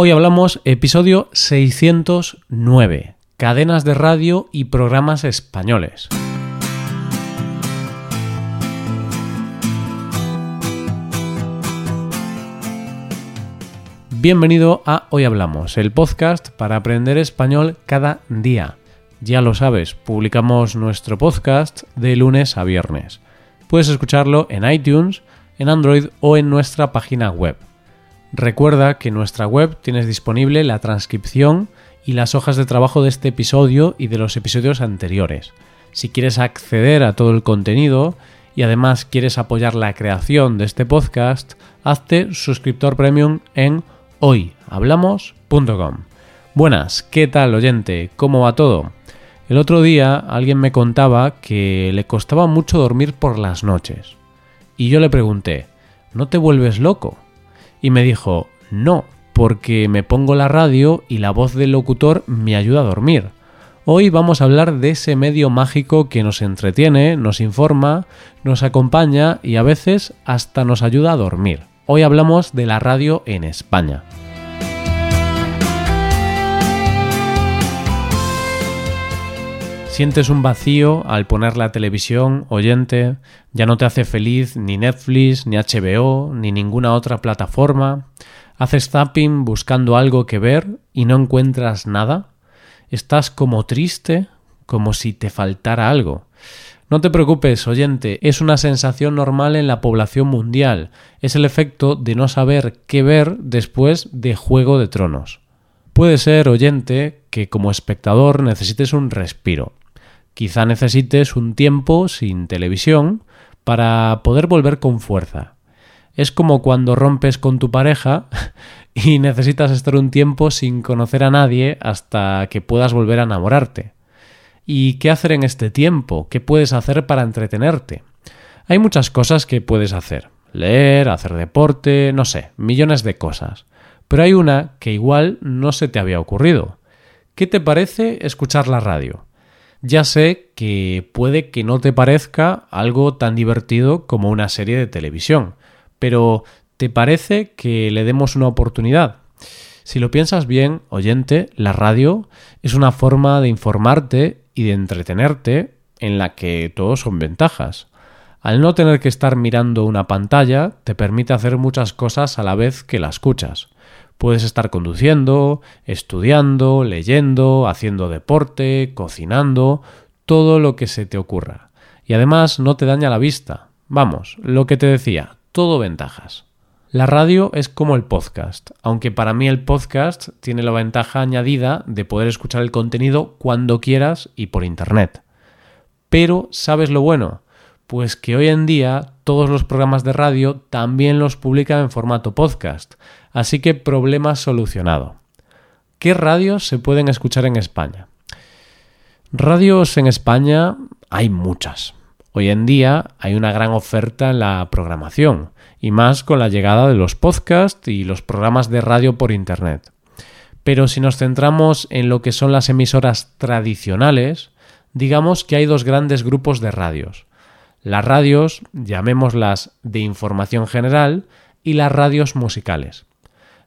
Hoy hablamos episodio 609, cadenas de radio y programas españoles. Bienvenido a Hoy Hablamos, el podcast para aprender español cada día. Ya lo sabes, publicamos nuestro podcast de lunes a viernes. Puedes escucharlo en iTunes, en Android o en nuestra página web. Recuerda que en nuestra web tienes disponible la transcripción y las hojas de trabajo de este episodio y de los episodios anteriores. Si quieres acceder a todo el contenido y además quieres apoyar la creación de este podcast, hazte suscriptor premium en hoyhablamos.com. Buenas, ¿qué tal oyente? ¿Cómo va todo? El otro día alguien me contaba que le costaba mucho dormir por las noches. Y yo le pregunté, ¿no te vuelves loco? Y me dijo, no, porque me pongo la radio y la voz del locutor me ayuda a dormir. Hoy vamos a hablar de ese medio mágico que nos entretiene, nos informa, nos acompaña y a veces hasta nos ayuda a dormir. Hoy hablamos de la radio en España. Sientes un vacío al poner la televisión, oyente, ya no te hace feliz ni Netflix, ni HBO, ni ninguna otra plataforma. Haces zapping buscando algo que ver y no encuentras nada. Estás como triste, como si te faltara algo. No te preocupes, oyente, es una sensación normal en la población mundial. Es el efecto de no saber qué ver después de Juego de Tronos. Puede ser, oyente, que como espectador necesites un respiro. Quizá necesites un tiempo sin televisión para poder volver con fuerza. Es como cuando rompes con tu pareja y necesitas estar un tiempo sin conocer a nadie hasta que puedas volver a enamorarte. ¿Y qué hacer en este tiempo? ¿Qué puedes hacer para entretenerte? Hay muchas cosas que puedes hacer. Leer, hacer deporte, no sé, millones de cosas. Pero hay una que igual no se te había ocurrido. ¿Qué te parece escuchar la radio? Ya sé que puede que no te parezca algo tan divertido como una serie de televisión, pero ¿te parece que le demos una oportunidad? Si lo piensas bien, oyente, la radio es una forma de informarte y de entretenerte en la que todos son ventajas. Al no tener que estar mirando una pantalla, te permite hacer muchas cosas a la vez que la escuchas. Puedes estar conduciendo, estudiando, leyendo, haciendo deporte, cocinando, todo lo que se te ocurra. Y además no te daña la vista. Vamos, lo que te decía, todo ventajas. La radio es como el podcast, aunque para mí el podcast tiene la ventaja añadida de poder escuchar el contenido cuando quieras y por internet. Pero, ¿sabes lo bueno? Pues que hoy en día todos los programas de radio también los publican en formato podcast, así que problema solucionado. ¿Qué radios se pueden escuchar en España? Radios en España hay muchas. Hoy en día hay una gran oferta en la programación, y más con la llegada de los podcasts y los programas de radio por Internet. Pero si nos centramos en lo que son las emisoras tradicionales, digamos que hay dos grandes grupos de radios. Las radios, llamémoslas de información general, y las radios musicales.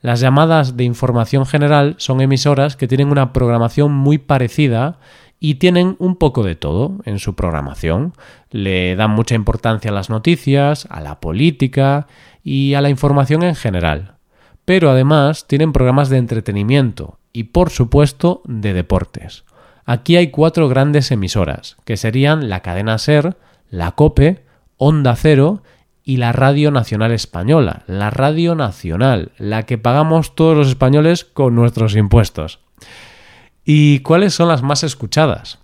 Las llamadas de información general son emisoras que tienen una programación muy parecida y tienen un poco de todo en su programación. Le dan mucha importancia a las noticias, a la política y a la información en general. Pero además tienen programas de entretenimiento y por supuesto de deportes. Aquí hay cuatro grandes emisoras, que serían la cadena Ser, la COPE, Onda Cero y la Radio Nacional Española, la Radio Nacional, la que pagamos todos los españoles con nuestros impuestos. ¿Y cuáles son las más escuchadas?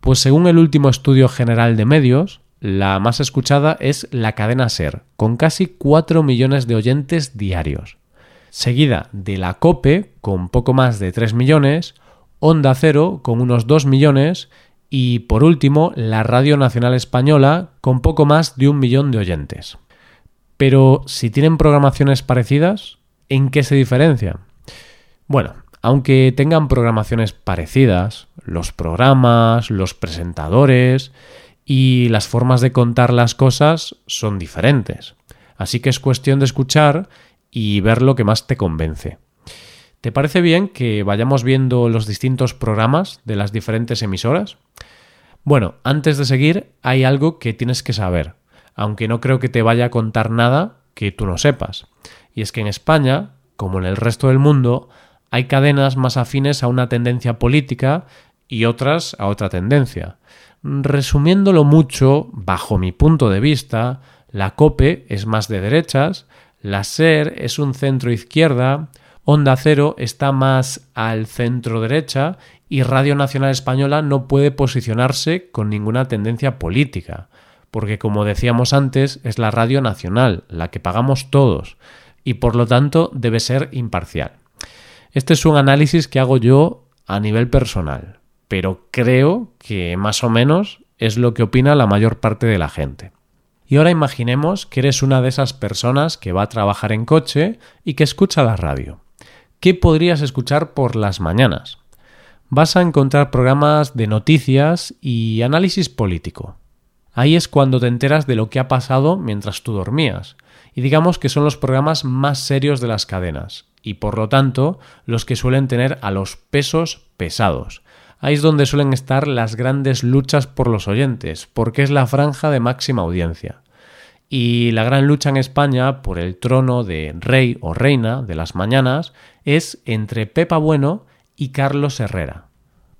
Pues según el último estudio general de medios, la más escuchada es la cadena Ser, con casi 4 millones de oyentes diarios. Seguida de la COPE, con poco más de 3 millones, Onda Cero, con unos 2 millones, y por último, la Radio Nacional Española, con poco más de un millón de oyentes. Pero si tienen programaciones parecidas, ¿en qué se diferencian? Bueno, aunque tengan programaciones parecidas, los programas, los presentadores y las formas de contar las cosas son diferentes. Así que es cuestión de escuchar y ver lo que más te convence. ¿Te parece bien que vayamos viendo los distintos programas de las diferentes emisoras? Bueno, antes de seguir, hay algo que tienes que saber, aunque no creo que te vaya a contar nada que tú no sepas. Y es que en España, como en el resto del mundo, hay cadenas más afines a una tendencia política y otras a otra tendencia. Resumiéndolo mucho, bajo mi punto de vista, la COPE es más de derechas, la SER es un centro izquierda, Onda Cero está más al centro derecha y Radio Nacional Española no puede posicionarse con ninguna tendencia política, porque como decíamos antes es la radio nacional, la que pagamos todos, y por lo tanto debe ser imparcial. Este es un análisis que hago yo a nivel personal, pero creo que más o menos es lo que opina la mayor parte de la gente. Y ahora imaginemos que eres una de esas personas que va a trabajar en coche y que escucha la radio. ¿Qué podrías escuchar por las mañanas? Vas a encontrar programas de noticias y análisis político. Ahí es cuando te enteras de lo que ha pasado mientras tú dormías. Y digamos que son los programas más serios de las cadenas, y por lo tanto los que suelen tener a los pesos pesados. Ahí es donde suelen estar las grandes luchas por los oyentes, porque es la franja de máxima audiencia y la gran lucha en España por el trono de rey o reina de las mañanas es entre Pepa Bueno y Carlos Herrera.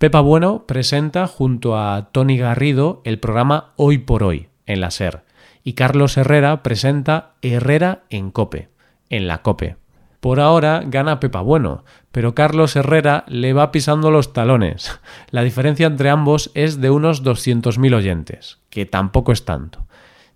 Pepa Bueno presenta junto a Tony Garrido el programa Hoy por Hoy en la SER y Carlos Herrera presenta Herrera en Cope, en la Cope. Por ahora gana Pepa Bueno, pero Carlos Herrera le va pisando los talones. La diferencia entre ambos es de unos 200.000 oyentes, que tampoco es tanto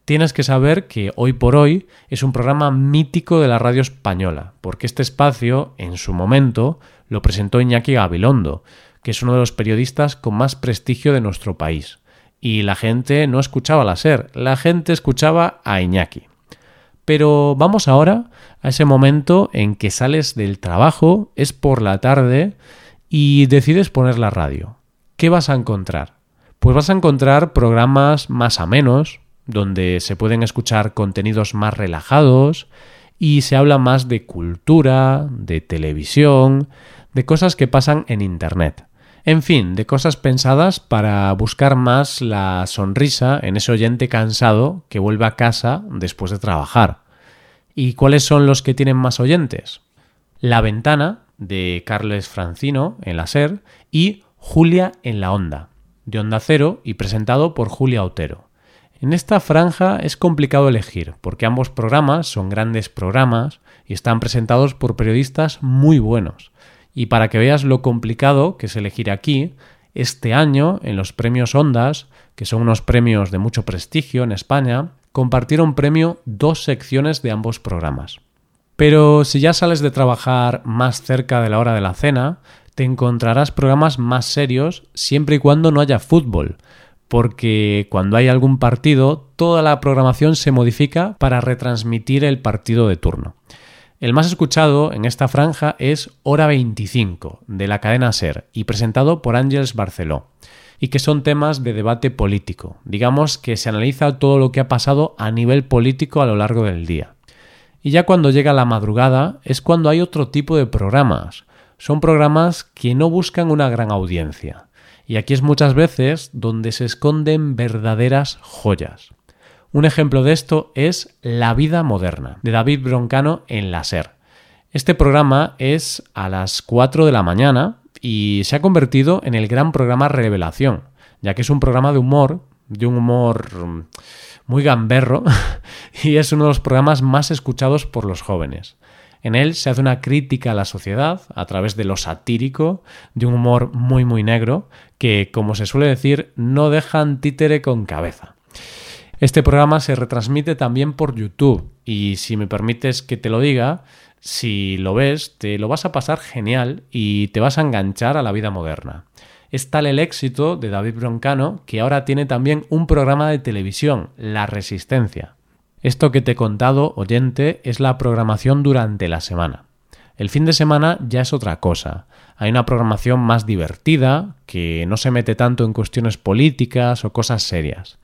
tienes que saber que Hoy por Hoy es un programa mítico de la radio española, porque este espacio, en su momento, lo presentó Iñaki Gabilondo, que es uno de los periodistas con más prestigio de nuestro país. Y la gente no escuchaba la SER, la gente escuchaba a Iñaki. Pero vamos ahora a ese momento en que sales del trabajo, es por la tarde, y decides poner la radio. ¿Qué vas a encontrar? Pues vas a encontrar programas más amenos, donde se pueden escuchar contenidos más relajados y se habla más de cultura, de televisión, de cosas que pasan en Internet. En fin, de cosas pensadas para buscar más la sonrisa en ese oyente cansado que vuelve a casa después de trabajar. ¿Y cuáles son los que tienen más oyentes? La ventana de Carles Francino en la SER y Julia en la Onda, de Onda Cero y presentado por Julia Otero. En esta franja es complicado elegir, porque ambos programas son grandes programas y están presentados por periodistas muy buenos. Y para que veas lo complicado que es elegir aquí, este año, en los premios Ondas, que son unos premios de mucho prestigio en España, compartieron premio dos secciones de ambos programas. Pero si ya sales de trabajar más cerca de la hora de la cena, te encontrarás programas más serios siempre y cuando no haya fútbol, porque cuando hay algún partido, toda la programación se modifica para retransmitir el partido de turno. El más escuchado en esta franja es Hora 25, de la cadena Ser, y presentado por Ángels Barceló, y que son temas de debate político. Digamos que se analiza todo lo que ha pasado a nivel político a lo largo del día. Y ya cuando llega la madrugada es cuando hay otro tipo de programas. Son programas que no buscan una gran audiencia y aquí es muchas veces donde se esconden verdaderas joyas. Un ejemplo de esto es La vida moderna, de David Broncano en la SER. Este programa es a las 4 de la mañana y se ha convertido en el gran programa Revelación, ya que es un programa de humor, de un humor mm, muy gamberro, y es uno de los programas más escuchados por los jóvenes. En él se hace una crítica a la sociedad a través de lo satírico, de un humor muy muy negro, que, como se suele decir, no dejan títere con cabeza. Este programa se retransmite también por YouTube y si me permites que te lo diga, si lo ves, te lo vas a pasar genial y te vas a enganchar a la vida moderna. Es tal el éxito de David Broncano que ahora tiene también un programa de televisión, La Resistencia. Esto que te he contado, oyente, es la programación durante la semana. El fin de semana ya es otra cosa. Hay una programación más divertida, que no se mete tanto en cuestiones políticas o cosas serias.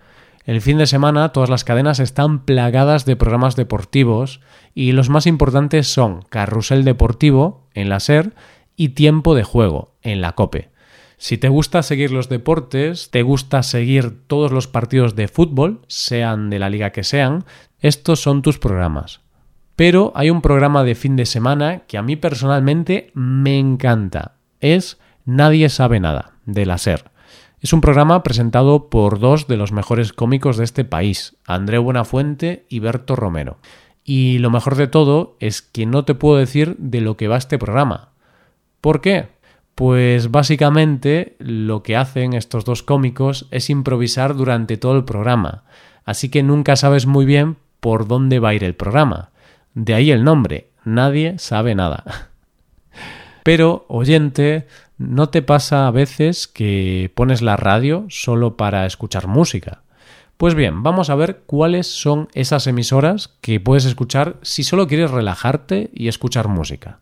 El fin de semana todas las cadenas están plagadas de programas deportivos y los más importantes son Carrusel Deportivo, en la SER y Tiempo de Juego en la COPE. Si te gusta seguir los deportes, te gusta seguir todos los partidos de fútbol, sean de la liga que sean, estos son tus programas. Pero hay un programa de fin de semana que a mí personalmente me encanta. Es Nadie sabe nada, de la SER. Es un programa presentado por dos de los mejores cómicos de este país, André Buenafuente y Berto Romero. Y lo mejor de todo es que no te puedo decir de lo que va este programa. ¿Por qué? Pues básicamente lo que hacen estos dos cómicos es improvisar durante todo el programa, así que nunca sabes muy bien por dónde va a ir el programa. De ahí el nombre, nadie sabe nada. Pero, oyente, ¿no te pasa a veces que pones la radio solo para escuchar música? Pues bien, vamos a ver cuáles son esas emisoras que puedes escuchar si solo quieres relajarte y escuchar música.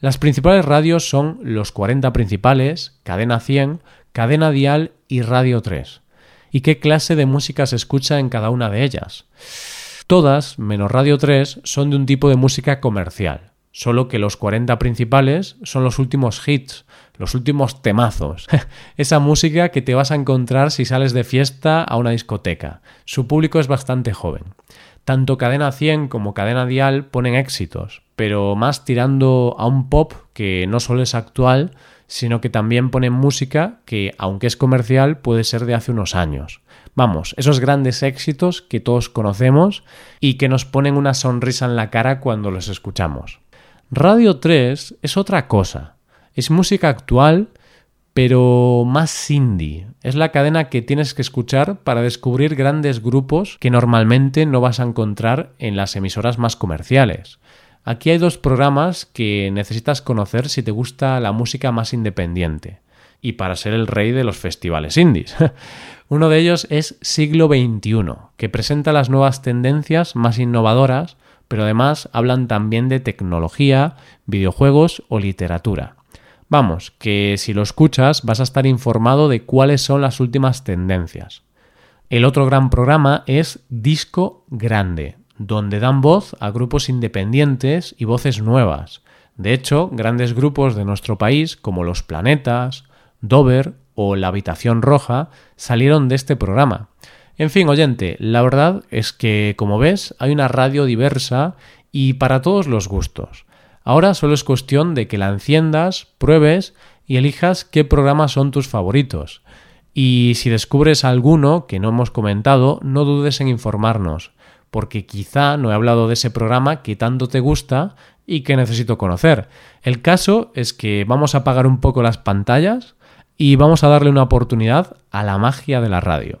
Las principales radios son los 40 principales, Cadena 100, Cadena Dial y Radio 3. ¿Y qué clase de música se escucha en cada una de ellas? Todas, menos Radio 3, son de un tipo de música comercial, solo que los 40 principales son los últimos hits, los últimos temazos, esa música que te vas a encontrar si sales de fiesta a una discoteca. Su público es bastante joven. Tanto Cadena 100 como Cadena Dial ponen éxitos, pero más tirando a un pop que no solo es actual, sino que también ponen música que, aunque es comercial, puede ser de hace unos años. Vamos, esos grandes éxitos que todos conocemos y que nos ponen una sonrisa en la cara cuando los escuchamos. Radio 3 es otra cosa. Es música actual pero más indie. Es la cadena que tienes que escuchar para descubrir grandes grupos que normalmente no vas a encontrar en las emisoras más comerciales. Aquí hay dos programas que necesitas conocer si te gusta la música más independiente y para ser el rey de los festivales indies. Uno de ellos es Siglo XXI, que presenta las nuevas tendencias más innovadoras, pero además hablan también de tecnología, videojuegos o literatura. Vamos, que si lo escuchas vas a estar informado de cuáles son las últimas tendencias. El otro gran programa es Disco Grande, donde dan voz a grupos independientes y voces nuevas. De hecho, grandes grupos de nuestro país, como Los Planetas, Dover o La Habitación Roja, salieron de este programa. En fin, oyente, la verdad es que, como ves, hay una radio diversa y para todos los gustos. Ahora solo es cuestión de que la enciendas, pruebes y elijas qué programas son tus favoritos. Y si descubres alguno que no hemos comentado, no dudes en informarnos, porque quizá no he hablado de ese programa que tanto te gusta y que necesito conocer. El caso es que vamos a apagar un poco las pantallas y vamos a darle una oportunidad a la magia de la radio.